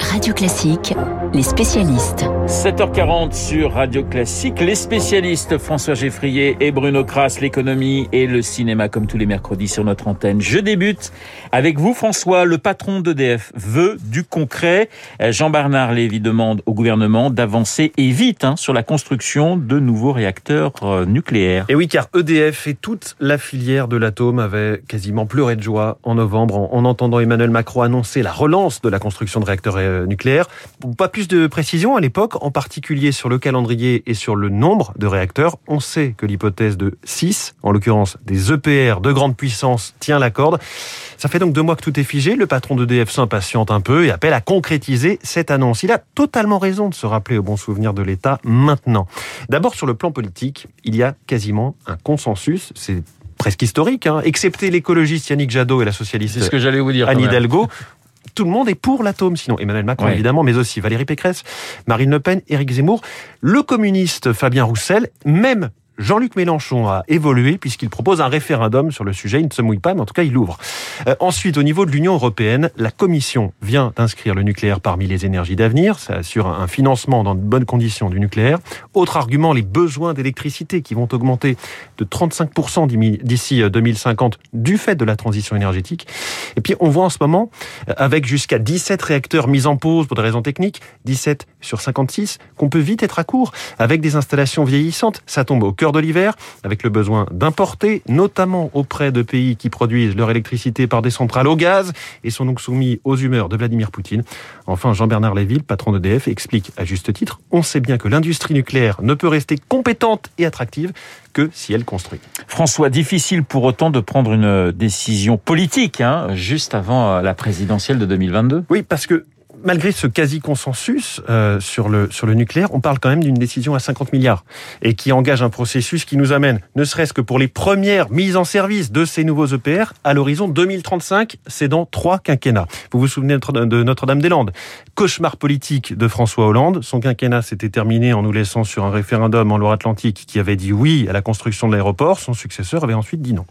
Radio Classique, les spécialistes. 7h40 sur Radio Classique, les spécialistes François Geffrier et Bruno Kras, l'économie et le cinéma comme tous les mercredis sur notre antenne. Je débute avec vous François, le patron d'EDF veut du concret. Jean-Bernard Lévy demande au gouvernement d'avancer et vite hein, sur la construction de nouveaux réacteurs euh, nucléaires. Et oui, car EDF et toute la filière de l'atome avaient quasiment pleuré de joie en novembre en, en entendant Emmanuel Macron annoncer la relance de la construction de réacteurs euh, nucléaires. Pas plus de précision à l'époque, en particulier sur le calendrier et sur le nombre de réacteurs. On sait que l'hypothèse de 6, en l'occurrence des EPR de grande puissance, tient la corde. Ça fait donc deux mois que tout est figé. Le patron d'EDF s'impatiente un peu et appelle à concrétiser cette annonce. Il a totalement raison de se rappeler au bon souvenir de l'État maintenant. D'abord, sur le plan politique, il y a quasiment un consensus. C'est presque historique, hein, excepté l'écologiste Yannick Jadot et la socialiste ce que j'allais vous dire, Anne Hidalgo. Tout le monde est pour l'atome, sinon Emmanuel Macron Ouais. évidemment, mais aussi Valérie Pécresse, Marine Le Pen, Éric Zemmour, le communiste Fabien Roussel, même Jean-Luc Mélenchon a évolué puisqu'il propose un référendum sur le sujet. Il ne se mouille pas, mais en tout cas, il l'ouvre. Euh, ensuite, au niveau de l'Union européenne, la Commission vient d'inscrire le nucléaire parmi les énergies d'avenir. Ça assure un financement dans de bonnes conditions du nucléaire. Autre argument, les besoins d'électricité qui vont augmenter de 35% d'ici- d'ici euh, 2050 du fait de la transition énergétique. Et puis, on voit en ce moment, euh, avec jusqu'à 17 réacteurs mis en pause pour des raisons techniques, 17 sur 56, qu'on peut vite être à court avec des installations vieillissantes. Ça tombe au cœur de l'hiver, avec le besoin d'importer, notamment auprès de pays qui produisent leur électricité par des centrales au gaz et sont donc soumis aux humeurs de Vladimir Poutine. Enfin, Jean-Bernard Lévy, le patron d'EDF, explique à juste titre, on sait bien que l'industrie nucléaire ne peut rester compétente et attractive que si elle construit. François, difficile pour autant de prendre une décision politique hein, juste avant euh, la présidentielle de 2022. Oui, parce que malgré ce quasi-consensus euh, sur, le, sur le nucléaire, on parle quand même d'une décision à 50 milliards et qui engage un processus qui nous amène, ne serait-ce que pour les premières mises en service de ces nouveaux EPR, à l'horizon 2035, c'est dans trois quinquennats. Vous vous souvenez de Notre- de Notre-Dame-des-Landes Cauchemar politique de François Hollande. Son quinquennat s'était terminé en nous laissant sur un référendum en Loire-Atlantique qui avait dit oui à la construction de l'aéroport. Son successeur avait ensuite dit non.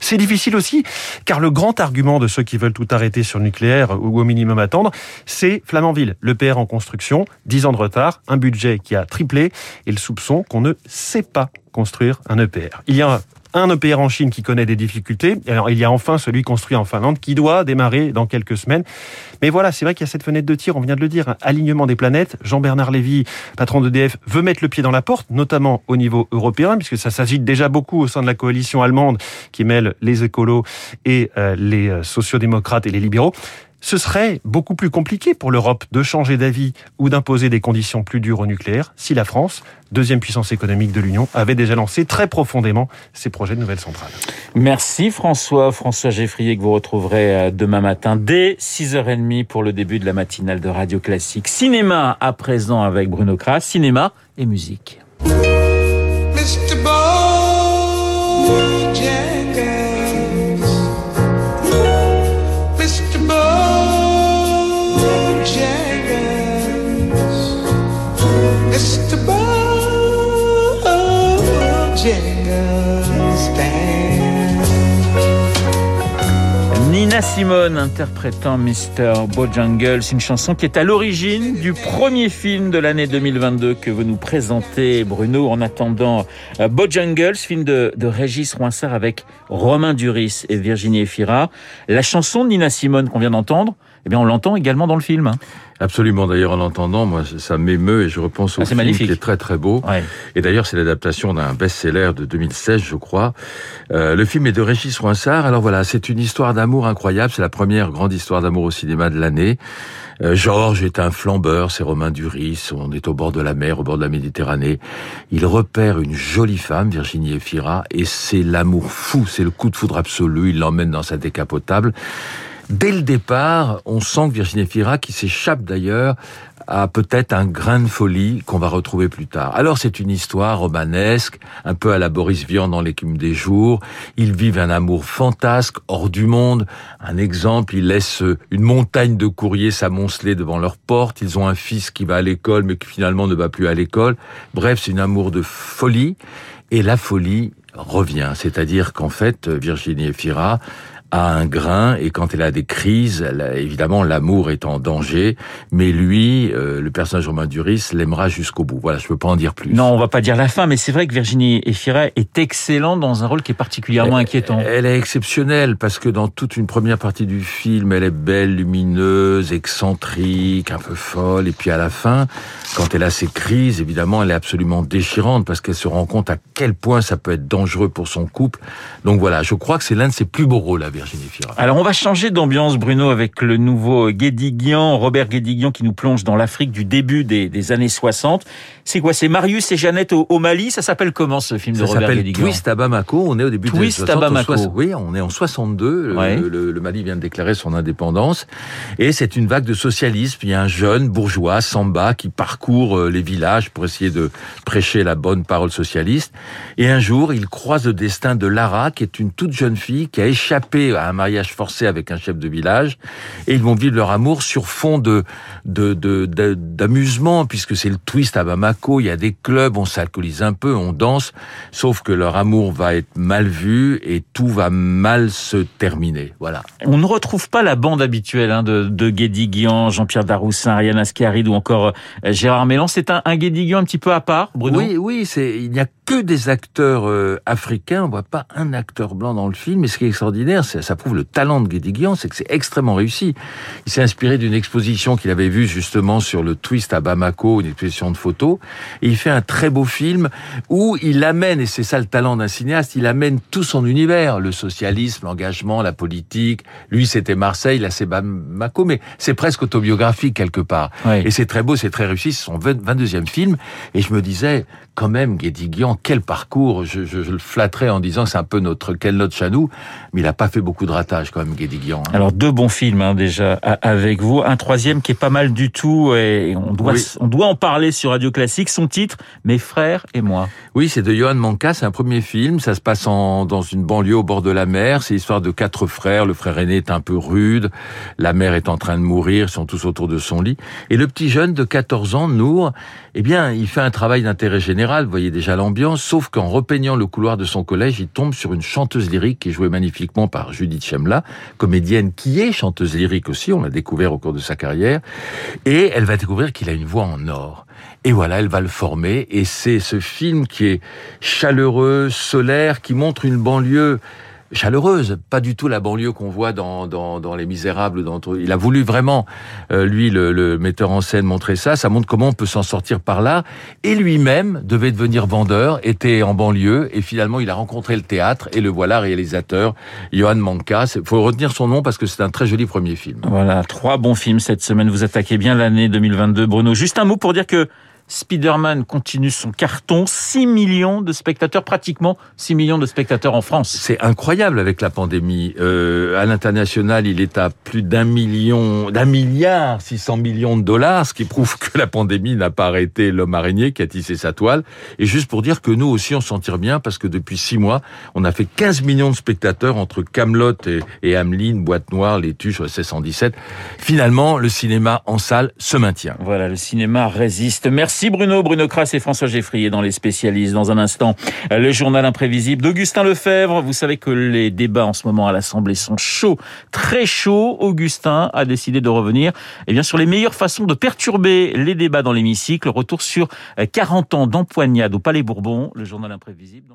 C'est difficile aussi, car le grand argument de ceux qui veulent tout arrêter sur le nucléaire, ou au minimum attendre, c'est Flamanville, l'EPR en construction, 10 ans de retard, un budget qui a triplé, et le soupçon qu'on ne sait pas construire un EPR. Il y a un EPR en Chine qui connaît des difficultés. Alors, il y a enfin celui construit en Finlande qui doit démarrer dans quelques semaines. Mais voilà, c'est vrai qu'il y a cette fenêtre de tir, on vient de le dire, un alignement des planètes. Jean-Bernard Lévy, patron d'EDF, veut mettre le pied dans la porte, notamment au niveau européen, puisque ça s'agite déjà beaucoup au sein de la coalition allemande qui mêle les écolos et euh, les euh, sociodémocrates et les libéraux. Ce serait beaucoup plus compliqué pour l'Europe de changer d'avis ou d'imposer des conditions plus dures au nucléaire si la France, deuxième puissance économique de l'Union, avait déjà lancé très profondément ses projets de nouvelles centrales. Merci François, François Geffrier que vous retrouverez euh, demain matin dès 6h30 pour le début de la matinale de Radio Classique. Cinéma à présent avec Bruno Kras, cinéma et musique. Mr. Nina Simone interprétant Mr. Bojangles, une chanson qui est à l'origine du premier film de l'année 2022 que vous nous présentez, Bruno, en attendant euh, Bojangles, film de, Régis Roinsard avec Romain Duris et Virginie Efira. La chanson Nina Simone qu'on vient d'entendre, eh bien, on l'entend également dans le film. Absolument. D'ailleurs, en l'entendant, moi, ça m'émeut et je repense au Ah, film magnifique. qui est très très beau. Ouais. Et d'ailleurs, c'est l'adaptation d'un best-seller de 2016, je crois. Euh, le film est de Régis Roinsard. Alors voilà, c'est une histoire d'amour incroyable. C'est la première grande histoire d'amour au cinéma de l'année. Euh, Georges est un flambeur, c'est Romain Duris. On est au bord de la mer, au bord de la Méditerranée. Il repère une jolie femme, Virginie Efira, et c'est l'amour fou, c'est le coup de foudre absolu. Il l'emmène dans sa décapotable. Dès le départ, on sent que Virginie Efira, qui s'échappe d'ailleurs, a peut-être un grain de folie qu'on va retrouver plus tard. Alors c'est une histoire romanesque, un peu à la Boris Vian dans l'écume des jours. Ils vivent un amour fantasque, hors du monde. Un exemple, ils laissent une montagne de courriers s'amonceler devant leur porte. Ils ont un fils qui va à l'école, mais qui finalement ne va plus à l'école. Bref, c'est un amour de folie. Et la folie revient. C'est-à-dire qu'en fait, Virginie Efira a un grain et quand elle a des crises, elle a- évidemment l'amour est en danger, mais lui, euh, le personnage Romain Duris, l'aimera jusqu'au bout. Voilà, je peux pas en dire plus. Non, on va pas dire la fin, mais c'est vrai que Virginie Efira est excellente dans un rôle qui est particulièrement inquiétant. Elle est exceptionnelle parce que dans toute une première partie du film, elle est belle, lumineuse, excentrique, un peu folle. Et puis à la fin, quand elle a ses crises, évidemment, elle est absolument déchirante parce qu'elle se rend compte à quel point ça peut être dangereux pour son couple. Donc voilà, je crois que c'est l'un de ses plus beaux rôles, à Virginie Fira. Alors on va changer d'ambiance Bruno avec le nouveau Guédiguian, Robert Guédiguian qui nous plonge dans l'Afrique du début des, des années 60. C'est quoi? C'est Marius et Jeannette au, au Mali? Ça s'appelle comment ce film Ça de Robert Guédiguian? Twist à Bamako. On est au début Twist des à années 60, Bamako. Oui, on est en 62. Le- Ouais. Le, le Mali vient de déclarer son indépendance. Et c'est une vague de socialisme. Il y a un jeune bourgeois, Samba, qui parcourt euh, les villages pour essayer de prêcher la bonne parole socialiste. Et un jour, il croise le destin de Lara, qui est une toute jeune fille qui a échappé à un mariage forcé avec un chef de village. Et ils vont vivre leur amour sur fond de de- de- de- d'amusement, puisque c'est le twist à Bamako. Il y a des clubs, on s'alcoolise un peu, on danse. Sauf que leur amour va être mal vu et tout va mal se terminer. Voilà. On ne retrouve pas la bande habituelle hein, de, de Jean-Pierre Daroussin, Ariane Ascaride ou encore euh, Gérard Mélan. C'est un, un un petit peu à part, Bruno? Oui, oui, c'est il n'y a que des acteurs euh, africains. On voit pas un acteur blanc dans le film. Et ce qui est extraordinaire, c'est ça prouve le talent de Guédiguian, c'est que c'est extrêmement réussi. Il s'est inspiré d'une exposition qu'il avait vue justement sur le twist à Bamako, une exposition de photos. Et il fait un très beau film où il amène, et c'est ça le talent d'un cinéaste, il amène tout son univers, le socialisme, l'engagement, la politique. Lui, c'était Marseille, là c'est Bamako, mais c'est presque autobiographique quelque part. Et c'est très beau, c'est très réussi. C'est son 20 22e film. Et je me disais, quand même, Guédiguian, quel parcours. Je, je, je le flatterais en disant que c'est un peu notre quel notre chanou. Mais il a pas fait beaucoup de ratage, quand même, Guédiguian. hein. Alors deux bons films hein, déjà avec vous, un troisième qui est pas mal du tout et on doit Oui. on doit en parler sur Radio Classique. Son titre, Mes frères et moi. Oui, c'est de Johan Manka, c'est un premier film. Ça se passe en, dans une banlieue au bord de la mer. C'est l'histoire de quatre frères. Le frère aîné est un peu rude. La mère est en train de mourir. Ils sont tous autour de son lit. Et le petit jeune de 14 ans, Nour, eh bien, il fait un travail d'intérêt général. Vous voyez déjà l'ambiance. Sauf qu'en repeignant le couloir de son collège, il tombe sur une chanteuse lyrique qui est jouée magnifiquement par Judith Chemla, comédienne qui est chanteuse lyrique aussi. On l'a découvert au cours de sa carrière. Et elle va découvrir qu'il a une voix en or. Et voilà, elle va le former. Et c'est ce film qui est chaleureux, solaire, qui montre une banlieue chaleureuse, pas du tout la banlieue qu'on voit dans, dans, Les Misérables. Dans, il a voulu vraiment, euh, lui, le, le metteur en scène, montrer ça. Ça montre comment on peut s'en sortir par là. Et lui-même devait devenir vendeur, était en banlieue, et finalement, il a rencontré le théâtre, et le voilà réalisateur, Johan Manka. Il faut retenir son nom parce que c'est un très joli premier film. Voilà, trois bons films cette semaine. Vous attaquez bien l'année 2022, Bruno. Juste un mot pour dire que Spider-Man continue son carton. 6 millions de spectateurs, pratiquement 6 millions de spectateurs en France. C'est incroyable avec la pandémie. Euh, à l'international, il est à plus d'un million, d'un milliard 600 millions de dollars, ce qui prouve que la pandémie n'a pas arrêté l'homme araignée qui a tissé sa toile. Et juste pour dire que nous aussi, on s'en tire bien parce que depuis six mois, on a fait 15 millions de spectateurs entre Camelot et, et Hamelin, Boîte Noire, Les Tuches, le 117. Finalement, le cinéma en salle se maintient. Voilà, le cinéma résiste. Merci Bruno, Bruno Kras et François Geffrier dans les spécialistes. Dans un instant, le journal imprévisible d'Augustin Lefebvre. Vous savez que les débats en ce moment à l'Assemblée sont chauds, très chauds. Augustin a décidé de revenir eh bien, sur les meilleures façons de perturber les débats dans l'hémicycle. Retour sur 40 ans d'empoignade au Palais Bourbon. Le journal imprévisible.